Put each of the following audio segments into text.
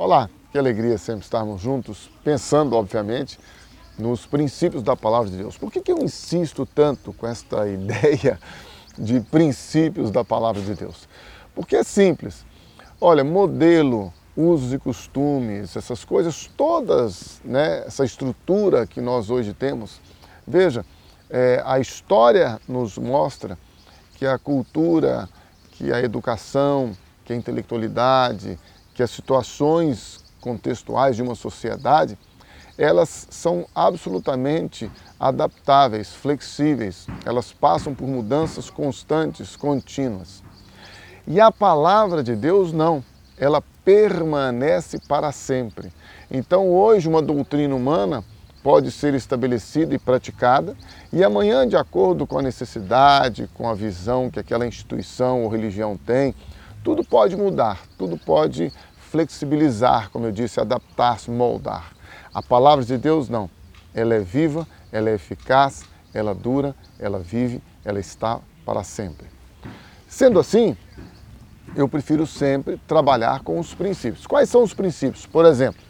Olá, que alegria sempre estarmos juntos, pensando, obviamente, nos princípios da palavra de Deus. Por que, que eu insisto tanto com esta ideia de princípios da palavra de Deus? Porque é simples. Olha, modelo, usos e costumes, essas coisas todas, né, essa estrutura que nós hoje temos, veja, é, a história nos mostra que a cultura, que a educação, que a intelectualidade, que as situações contextuais de uma sociedade, elas são absolutamente adaptáveis, flexíveis, elas passam por mudanças constantes, contínuas. E a palavra de Deus não, ela permanece para sempre. Então hoje uma doutrina humana pode ser estabelecida e praticada, e amanhã, de acordo com a necessidade, com a visão que aquela instituição ou religião tem, tudo pode mudar, tudo pode flexibilizar, como eu disse, adaptar-se, moldar. A palavra de Deus não. Ela é viva, ela é eficaz, ela dura, ela vive, ela está para sempre. Sendo assim, eu prefiro sempre trabalhar com os princípios. Quais são os princípios? Por exemplo,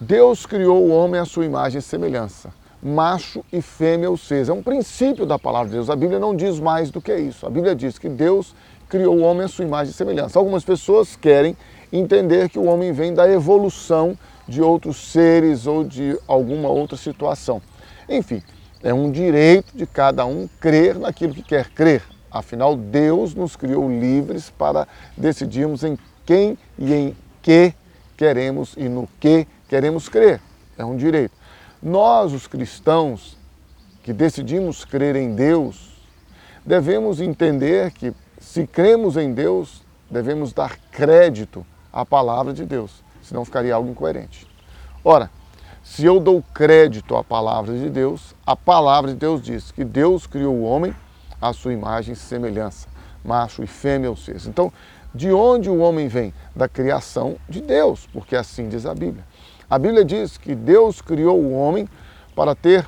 Deus criou o homem à sua imagem e semelhança. Macho e fêmea ou seja, é um princípio da palavra de Deus. A Bíblia não diz mais do que isso. A Bíblia diz que Deus criou o homem à sua imagem e semelhança. Algumas pessoas querem entender que o homem vem da evolução de outros seres ou de alguma outra situação. Enfim, é um direito de cada um crer naquilo que quer crer. Afinal, Deus nos criou livres para decidirmos em quem e em que queremos e no que queremos crer. É um direito. Nós, os cristãos, que decidimos crer em Deus, devemos entender que se cremos em Deus, devemos dar crédito à palavra de Deus, senão ficaria algo incoerente. Ora, se eu dou crédito à palavra de Deus, a palavra de Deus diz que Deus criou o homem à sua imagem e semelhança, macho e fêmea ou seja. Então, de onde o homem vem? Da criação de Deus, porque assim diz a Bíblia. A Bíblia diz que Deus criou o homem para ter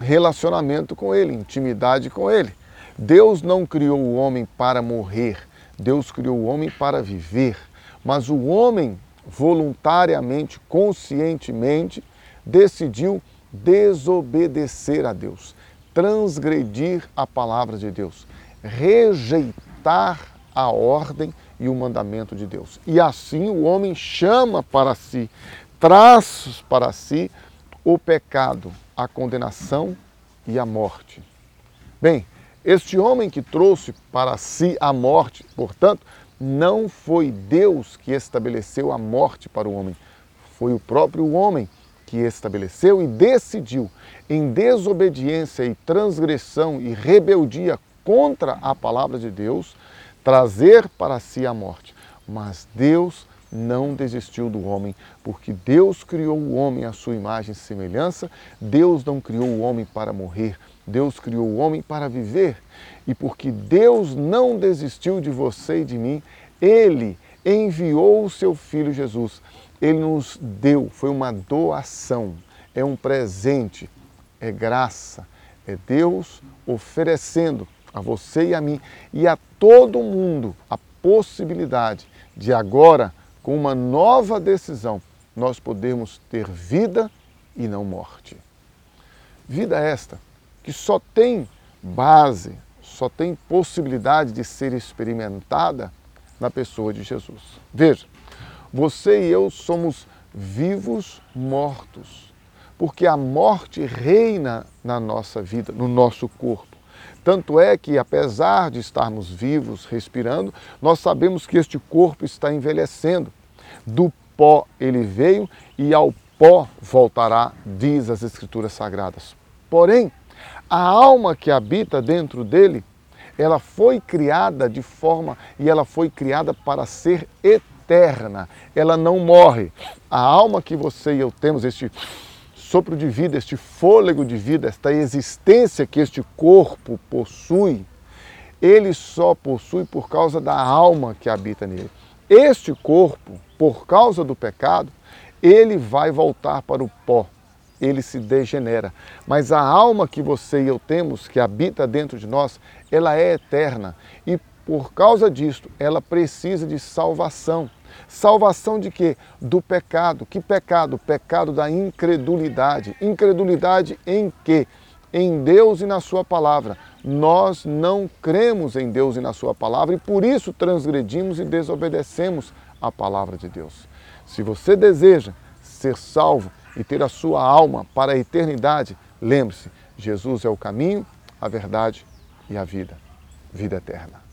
relacionamento com ele, intimidade com ele. Deus não criou o homem para morrer, Deus criou o homem para viver. Mas o homem, voluntariamente, conscientemente, decidiu desobedecer a Deus, transgredir a palavra de Deus, rejeitar a ordem e o mandamento de Deus. E assim o homem chama para si, traz para si o pecado, a condenação e a morte. Bem, este homem que trouxe para si a morte, portanto, não foi Deus que estabeleceu a morte para o homem, foi o próprio homem que estabeleceu e decidiu, em desobediência e transgressão e rebeldia contra a palavra de Deus, trazer para si a morte. Mas Deus não desistiu do homem, porque Deus criou o homem à sua imagem e semelhança, Deus não criou o homem para morrer, Deus criou o homem para viver. E porque Deus não desistiu de você e de mim, Ele enviou o seu Filho Jesus. Ele nos deu, foi uma doação, é um presente, é graça, é Deus oferecendo a você e a mim e a todo mundo a possibilidade de agora, com uma nova decisão, nós podermos ter vida e não morte. Vida esta que só tem base, só tem possibilidade de ser experimentada na pessoa de Jesus. Veja, você e eu somos vivos mortos, porque a morte reina na nossa vida, no nosso corpo. Tanto é que, apesar de estarmos vivos, respirando, nós sabemos que este corpo está envelhecendo. Do pó ele veio e ao pó voltará, diz as Escrituras Sagradas. Porém, a alma que habita dentro dele, ela foi criada de forma e ela foi criada para ser eterna. Ela não morre. A alma que você e eu temos, este sopro de vida, este fôlego de vida, esta existência que este corpo possui, ele só possui por causa da alma que habita nele. Este corpo, por causa do pecado, ele vai voltar para o pó ele se degenera. Mas a alma que você e eu temos, que habita dentro de nós, ela é eterna. E por causa disto, ela precisa de salvação. Salvação de quê? Do pecado. Que pecado? Pecado da incredulidade. Incredulidade em quê? Em Deus e na Sua palavra. Nós não cremos em Deus e na Sua palavra e por isso transgredimos e desobedecemos a palavra de Deus. Se você deseja ser salvo e ter a sua alma para a eternidade, lembre-se: Jesus é o caminho, a verdade e a vida. Vida eterna.